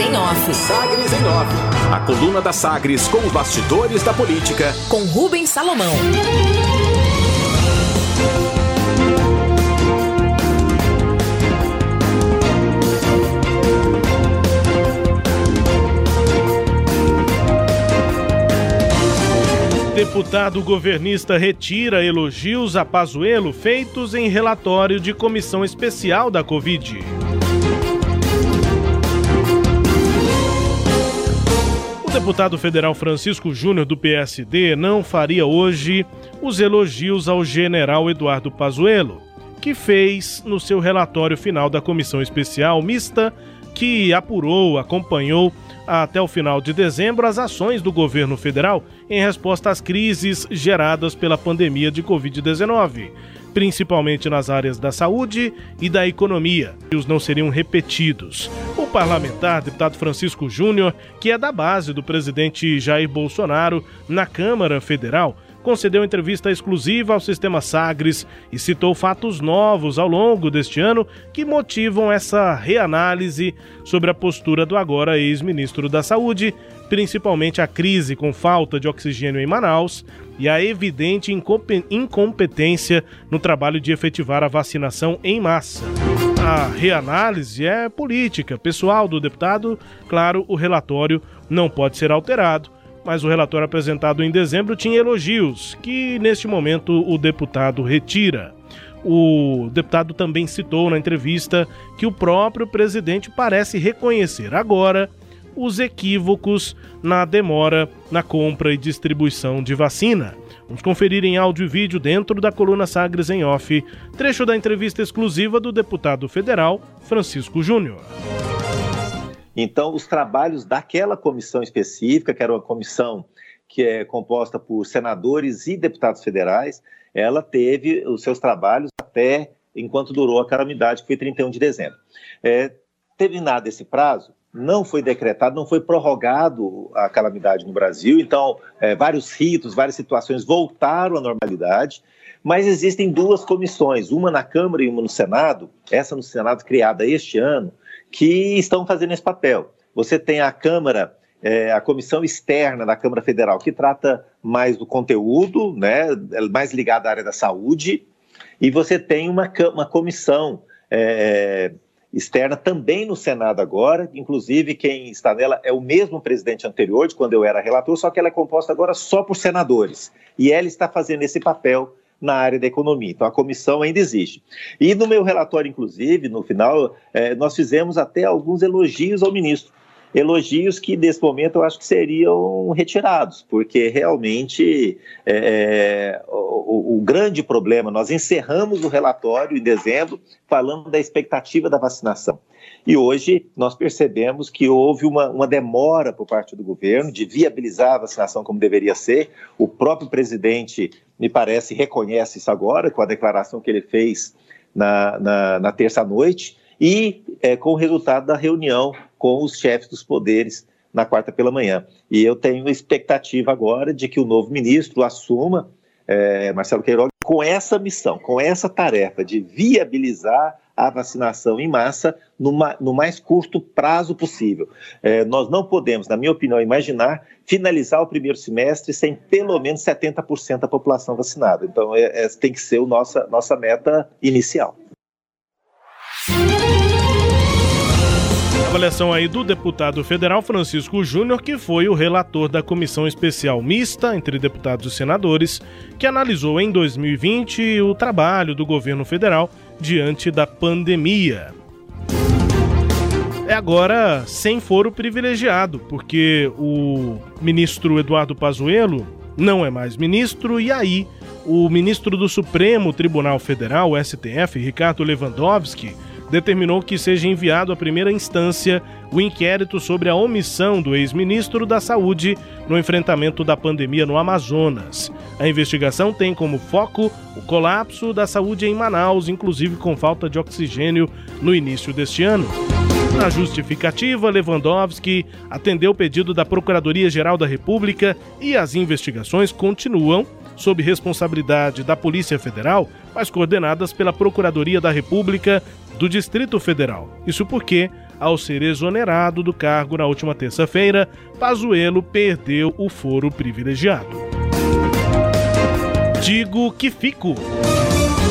em Off. Sagres em Off. A coluna da Sagres com os bastidores da política. Com Rubens Salomão. Deputado governista retira elogios a Pazuello feitos em relatório de comissão especial da Covid. Deputado federal Francisco Júnior do PSD não faria hoje os elogios ao general Eduardo Pazuello, que fez no seu relatório final da comissão especial mista que apurou, acompanhou até o final de dezembro as ações do governo federal em resposta às crises geradas pela pandemia de Covid-19, principalmente nas áreas da saúde e da economia. E os não seriam repetidos. O parlamentar, deputado Francisco Júnior, que é da base do presidente Jair Bolsonaro na Câmara Federal, concedeu entrevista exclusiva ao Sistema Sagres e citou fatos novos ao longo deste ano que motivam essa reanálise sobre a postura do agora ex-ministro da Saúde, principalmente a crise com falta de oxigênio em Manaus e a evidente incompetência no trabalho de efetivar a vacinação em massa. A reanálise é política, pessoal do deputado, claro, o relatório não pode ser alterado mas o relatório apresentado em dezembro tinha elogios, que neste momento o deputado retira. O deputado também citou na entrevista que o próprio presidente parece reconhecer agora os equívocos na demora na compra e distribuição de vacina. Vamos conferir em áudio e vídeo dentro da coluna Sagres em Off, trecho da entrevista exclusiva do deputado federal Francisco Júnior. Então, os trabalhos daquela comissão específica, que era uma comissão que é composta por senadores e deputados federais, ela teve os seus trabalhos até enquanto durou a calamidade, que foi 31 de dezembro. É, terminado esse prazo, não foi decretado, não foi prorrogado a calamidade no Brasil, então é, vários ritos, várias situações voltaram à normalidade, mas existem duas comissões, uma na Câmara e uma no Senado, essa no Senado criada este ano, que estão fazendo esse papel. Você tem a Câmara, é, a comissão externa da Câmara Federal, que trata mais do conteúdo, né, é mais ligada à área da saúde, e você tem uma, uma comissão é, externa também no Senado agora, inclusive quem está nela é o mesmo presidente anterior, de quando eu era relator, só que ela é composta agora só por senadores. E ela está fazendo esse papel na área da economia. Então, a comissão ainda existe. E no meu relatório, inclusive, no final, é, nós fizemos até alguns elogios ao ministro. Elogios que, nesse momento, eu acho que seriam retirados, porque realmente é, é o, o grande problema, nós encerramos o relatório em dezembro falando da expectativa da vacinação. E hoje nós percebemos que houve uma, uma, demora por parte do governo de viabilizar a vacinação como deveria ser. O próprio presidente, me parece, reconhece isso agora, com a declaração que ele fez na, na, na terça-noite, e é, com o resultado da reunião com os chefes dos poderes na quarta pela manhã. E eu tenho expectativa agora de que o novo ministro assuma, é, Marcelo Queiroga, com essa missão, com essa tarefa de viabilizar a vacinação em massa numa, no mais curto prazo possível. É, nós não podemos, na minha opinião, imaginar finalizar o primeiro semestre sem pelo menos 70% da população vacinada. Então, é, é, tem que ser a nossa, nossa meta inicial. Avaliação aí do deputado federal Francisco Júnior, que foi o relator da comissão especial mista entre deputados e senadores, que analisou em 2020 o trabalho do governo federal diante da pandemia. É agora sem foro privilegiado, porque o ministro Eduardo Pazuello não é mais ministro e aí o ministro do Supremo Tribunal Federal, STF, Ricardo Lewandowski, determinou que seja enviado à primeira instância o inquérito sobre a omissão do ex-ministro da Saúde no enfrentamento da pandemia no Amazonas. A investigação tem como foco o colapso da saúde em Manaus, inclusive com falta de oxigênio no início deste ano. Na justificativa, Lewandowski atendeu o pedido da Procuradoria-Geral da República e as investigações continuam sob responsabilidade da Polícia Federal, mas coordenadas pela Procuradoria da República do Distrito Federal. Isso porque ao ser exonerado do cargo na última terça-feira, Pazuello perdeu o foro privilegiado. Digo que fico.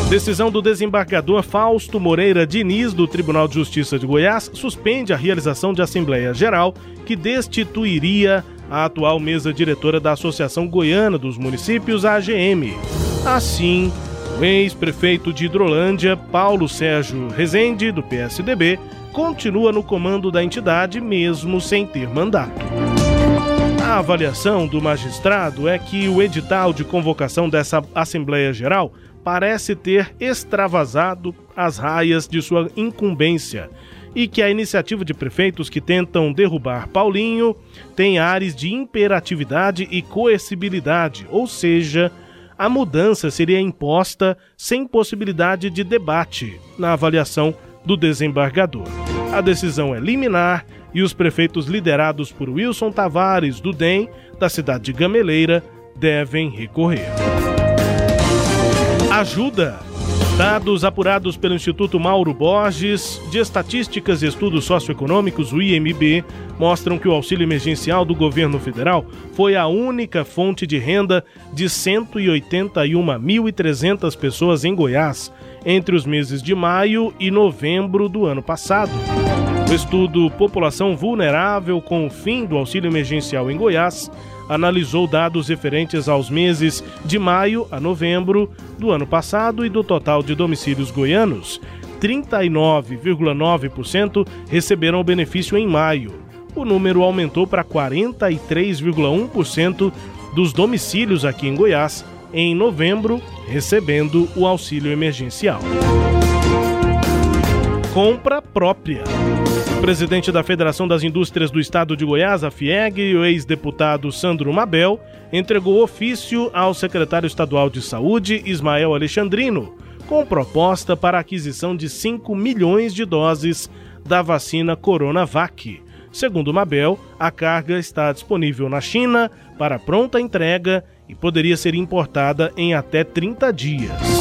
Decisão do desembargador Fausto Moreira Diniz, do Tribunal de Justiça de Goiás, suspende a realização de Assembleia Geral que destituiria a atual mesa diretora da Associação Goiana dos Municípios, AGM. Assim, o ex-prefeito de Hidrolândia, Paulo Sérgio Rezende, do PSDB, continua no comando da entidade mesmo sem ter mandato. A avaliação do magistrado é que o edital de convocação dessa Assembleia Geral parece ter extravasado as raias de sua incumbência e que a iniciativa de prefeitos que tentam derrubar Paulinho tem ares de imperatividade e coercibilidade, ou seja, a mudança seria imposta sem possibilidade de debate na avaliação do desembargador. A decisão é liminar e os prefeitos liderados por Wilson Tavares do DEM, da cidade de Gameleira, devem recorrer ajuda. Dados apurados pelo Instituto Mauro Borges de Estatísticas e Estudos Socioeconômicos, o IMB, mostram que o auxílio emergencial do governo federal foi a única fonte de renda de 181.300 pessoas em Goiás entre os meses de maio e novembro do ano passado. O estudo População Vulnerável com o fim do auxílio emergencial em Goiás analisou dados referentes aos meses de maio a novembro do ano passado e do total de domicílios goianos, 39,9% receberam o benefício em maio. O número aumentou para 43,1% dos domicílios aqui em Goiás em novembro, recebendo o auxílio emergencial. Compra própria. Presidente da Federação das Indústrias do Estado de Goiás, a FIEG, o ex-deputado Sandro Mabel, entregou ofício ao secretário estadual de Saúde, Ismael Alexandrino, com proposta para a aquisição de 5 milhões de doses da vacina Coronavac. Segundo Mabel, a carga está disponível na China para pronta entrega e poderia ser importada em até 30 dias.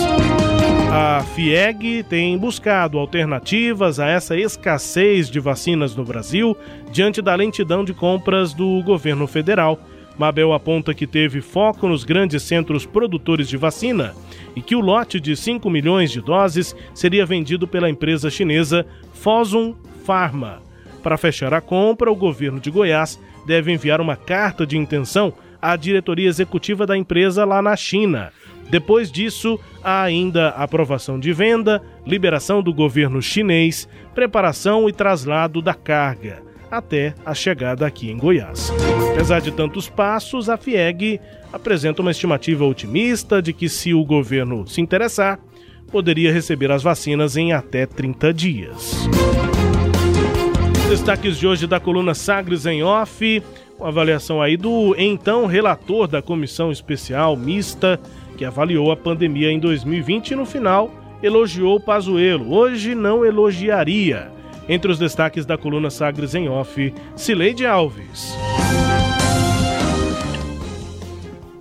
A FIEG tem buscado alternativas a essa escassez de vacinas no Brasil diante da lentidão de compras do governo federal. Mabel aponta que teve foco nos grandes centros produtores de vacina e que o lote de 5 milhões de doses seria vendido pela empresa chinesa Fosun Pharma. Para fechar a compra, o governo de Goiás deve enviar uma carta de intenção à diretoria executiva da empresa lá na China depois disso, há ainda aprovação de venda, liberação do governo chinês, preparação e traslado da carga, até a chegada aqui em Goiás. Apesar de tantos passos, a FIEG apresenta uma estimativa otimista de que, se o governo se interessar, poderia receber as vacinas em até 30 dias. Destaques de hoje da coluna Sagres em Off, uma avaliação aí do então relator da comissão especial mista que avaliou a pandemia em 2020 e no final elogiou Pazuello. Hoje não elogiaria. Entre os destaques da coluna Sagres em Off, Cileide Alves.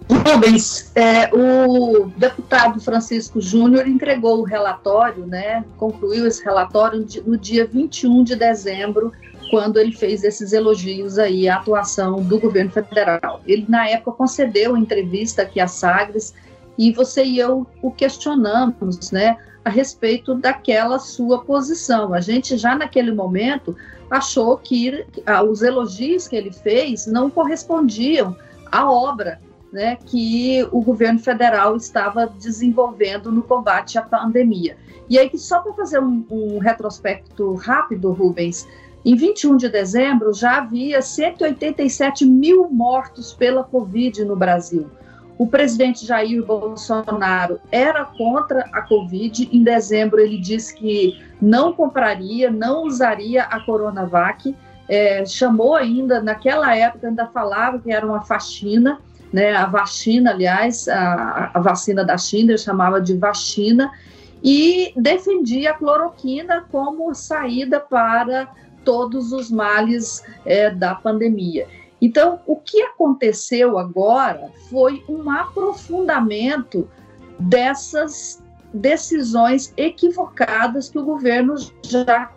Rubens, é, o deputado Francisco Júnior entregou o relatório, né, concluiu esse relatório no dia 21 de dezembro, quando ele fez esses elogios aí à atuação do governo federal. Ele, na época, concedeu entrevista aqui à Sagres e você e eu o questionamos, né, a respeito daquela sua posição. A gente já naquele momento achou que ah, os elogios que ele fez não correspondiam à obra né, que o governo federal estava desenvolvendo no combate à pandemia. E aí, só para fazer um, um retrospecto rápido, Rubens, em 21 de dezembro já havia 187 mil mortos pela Covid no Brasil. O presidente Jair Bolsonaro era contra a Covid. Em dezembro, ele disse que não compraria, não usaria a Coronavac. É, chamou ainda, naquela época, ainda falava que era uma faxina, né? A vacina, aliás, a, a vacina da China, ele chamava de vacina, e defendia a cloroquina como saída para todos os males é, da pandemia. Então, o que aconteceu agora foi um aprofundamento dessas decisões equivocadas que o governo já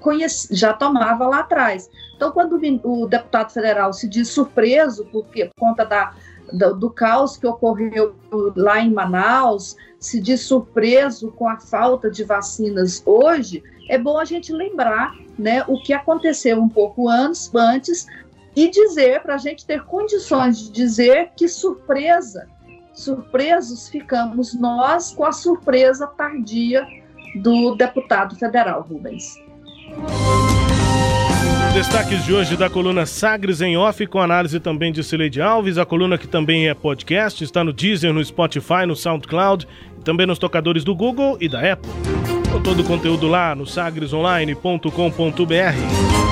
conhece, já tomava lá atrás. Então, quando o deputado federal se diz surpreso porque, por conta da, do, do caos que ocorreu lá em Manaus, se diz surpreso com a falta de vacinas hoje, é bom a gente lembrar né, o que aconteceu um pouco antes, antes e dizer, para a gente ter condições de dizer que surpresa, surpresos ficamos nós com a surpresa tardia do deputado federal Rubens. Destaques de hoje da coluna Sagres em Off, com análise também de Cileide Alves. A coluna que também é podcast, está no Deezer, no Spotify, no SoundCloud, também nos tocadores do Google e da Apple. Com todo o conteúdo lá no sagresonline.com.br.